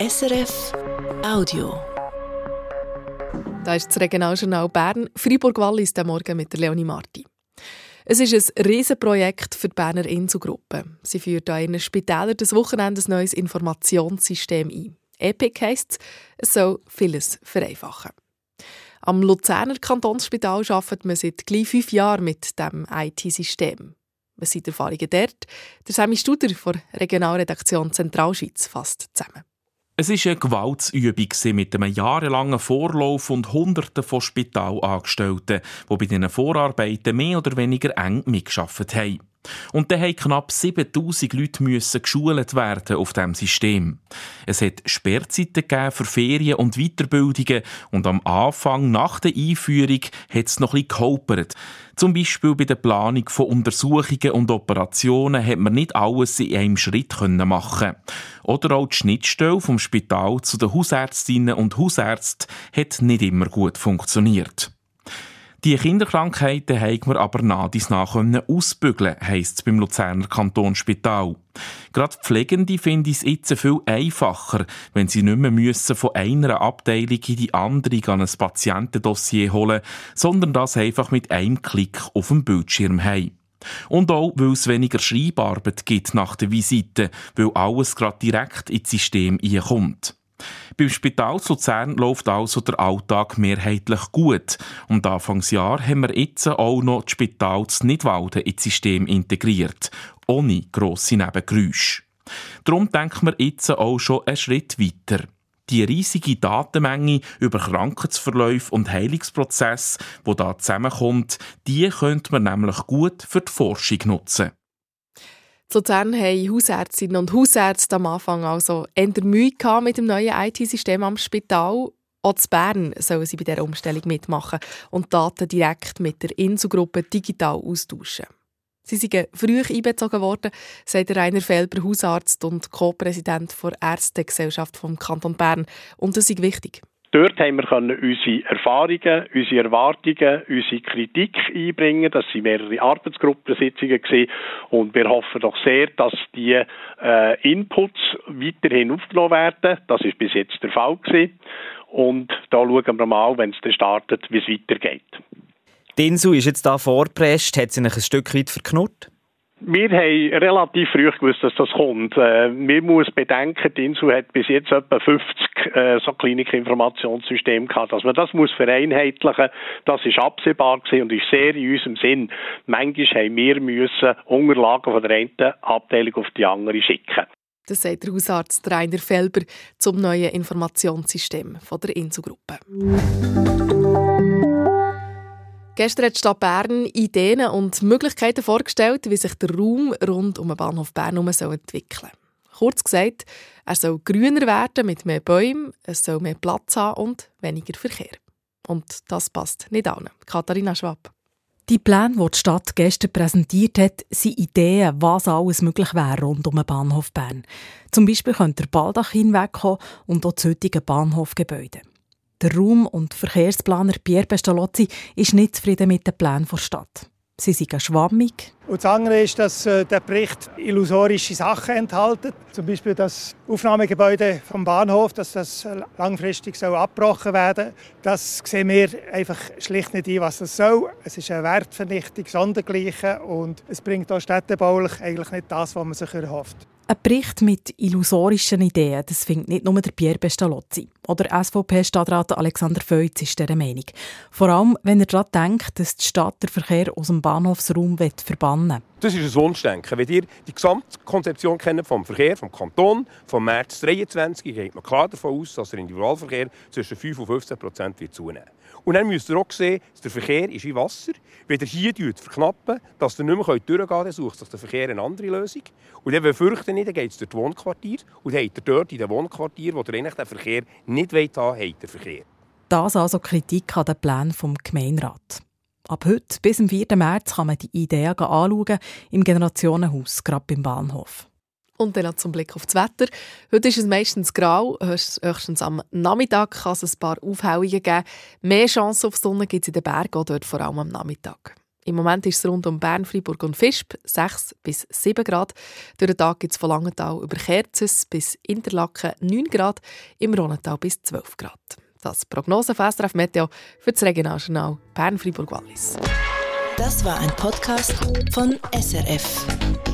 SRF Audio. Da ist das Regionaljournal Bern, Freiburg-Wallis, der Morgen mit der Leonie Marti. Es ist ein Riesenprojekt für die Berner Inselgruppe. Sie führt an ihren Spitälern das Wochenende ein neues Informationssystem ein. EPIC heisst es, es soll vieles vereinfachen. Am Luzerner Kantonsspital arbeitet man seit gleich fünf Jahren mit dem IT-System. Was sind die Erfahrungen dort? Der Sammy Studer von Regionalredaktion Zentralschweiz fasst zusammen. Es war eine Gewaltsübung mit einem jahrelangen Vorlauf und Hunderten von Spitalangestellten, die bei diesen Vorarbeiten mehr oder weniger eng mitgearbeitet haben. Und dann mussten knapp 7000 Leute müssen geschult werden auf diesem System. Es hat Sperrzeiten für Ferien und Weiterbildungen und am Anfang, nach der Einführung, hat es noch bisschen geholpert. Zum Beispiel bei der Planung von Untersuchungen und Operationen hat man nicht alles in einem Schritt machen Oder auch die Schnittstelle vom Spital zu den Hausärztinnen und Hausärzten hat nicht immer gut funktioniert. Die Kinderkrankheiten haben wir aber nach dies nach ausbügeln, heisst es beim Luzerner Kantonsspital. Gerade Pflegende finden es jetzt viel einfacher, wenn sie nicht mehr müssen von einer Abteilung in die andere an ein Patientendossier holen, sondern das einfach mit einem Klick auf dem Bildschirm haben. Und auch, weil es weniger Schreibarbeit gibt nach der Visite, weil alles gerade direkt ins System kommt. Beim Spital Luzern läuft also der Alltag mehrheitlich gut. Und Anfangsjahr haben wir jetzt auch noch das Spital zu Nidwalden ins System integriert, ohne grosse Nebengeräusche. Darum denken wir jetzt auch schon einen Schritt weiter. Die riesige Datenmenge über Krankheitsverläufe und Heilungsprozesse, die da zusammenkommt, die könnte man nämlich gut für die Forschung nutzen. Zu Luzern haben Hausärztinnen und Hausärzte am Anfang also eher Mühe mit dem neuen IT-System am Spital. Auch zu Bern sollen sie bei dieser Umstellung mitmachen und Daten direkt mit der Inselgruppe digital austauschen. Sie sind früh einbezogen worden, sagt Rainer Felber, Hausarzt und Co-Präsident der Ärztegesellschaft vom Kanton Bern. Und das ist wichtig. Dort haben wir unsere Erfahrungen, unsere Erwartungen, unsere Kritik einbringen. Das sind mehrere Arbeitsgruppensitzungen und wir hoffen doch sehr, dass die äh, Inputs weiterhin aufgenommen werden. Das ist bis jetzt der Fall gewesen. und da schauen wir mal, wenn es dann startet, wie es weitergeht. Die Insel ist jetzt da vorgepresst, hat sie ein Stück weit verknurrt? Wir haben relativ früh gewusst, dass das kommt. Äh, man muss bedenken, die Insel hat bis jetzt etwa 50 äh, so Klinikinformationssysteme gehabt. Dass man das muss vereinheitlichen, das ist absehbar gewesen und ist sehr in unserem Sinn. Manchmal haben wir müssen Unterlagen von der einen Abteilung auf die andere schicken. Das sagt der Hausarzt Rainer Felber zum neuen Informationssystem von der Inselgruppe. Gestern hat die Stadt Bern Ideen und Möglichkeiten vorgestellt, wie sich der Raum rund um den Bahnhof Bern entwickeln soll. Kurz gesagt, er soll grüner werden mit mehr Bäumen, es soll mehr Platz haben und weniger Verkehr. Und das passt nicht allen. Katharina Schwab. Die Pläne, die die Stadt gestern präsentiert hat, sind Ideen, was alles möglich wäre rund um den Bahnhof Bern. Zum Beispiel könnte der Baldach hinwegkommen und auch das heutige Bahnhofgebäude. Der Raum- und Verkehrsplaner Pierre Pestalozzi ist nicht zufrieden mit den Plänen der Stadt. Sie sind schwammig. Und das andere ist, dass äh, der Bericht illusorische Sachen enthält. Zum Beispiel das Aufnahmegebäude vom Bahnhof, dass das langfristig soll abgebrochen werden Das sehen wir einfach schlicht nicht ein, was das soll. Es ist eine Wertvernichtung sondergleichen und es bringt auch städtebaulich eigentlich nicht das, was man sich erhofft. Ein Bericht mit illusorischen Ideen, das findet nicht nur der Pierre Pestalozzi. Oder SVP-Stadtrat Alexander Feutz ist dieser Meinung. Vor allem, wenn er daran denkt, dass die Stadt den Verkehr aus dem Bahnhofsraum verbannen will. Das ist ein Wunschdenken. Wenn ihr die Gesamtkonzeption kennt vom Verkehr, vom Kanton, vom März 2023, geht man klar davon aus, dass der Individualverkehr zwischen 5 und 15 Prozent wird zunehmen und dann müsst ihr auch sehen, dass der Verkehr ist wie Wasser. Wenn ihr hier verknappen, dass ihr nicht mehr durchgehen könnt, dann sucht sich der Verkehr eine andere Lösung. Und dann befürchten nicht, dann geht es durch die Wohnquartier. Und dann habt ihr dort in den Wohnquartier, wo ihr eigentlich den Verkehr nicht haben wollt, habt ihr Verkehr. Das also Kritik an den Plänen vom Gemeinderat. Ab heute bis zum 4. März kann man die Ideen anschauen im Generationenhaus, gerade beim Bahnhof. Und dann noch zum Blick auf das Wetter. Heute ist es meistens grau, höchstens am Nachmittag kann es ein paar Aufhellungen geben. Mehr Chance auf Sonne gibt es in den Bergen, dort vor allem am Nachmittag. Im Moment ist es rund um Bern, Freiburg und Visp 6 bis 7 Grad. Durch den Tag gibt es von Langenthal über Kerzes bis Interlaken 9 Grad, im Ronental bis 12 Grad. Das Prognose von Meteo für das Regionaljournal Bern, Freiburg, Wallis. Das war ein Podcast von SRF.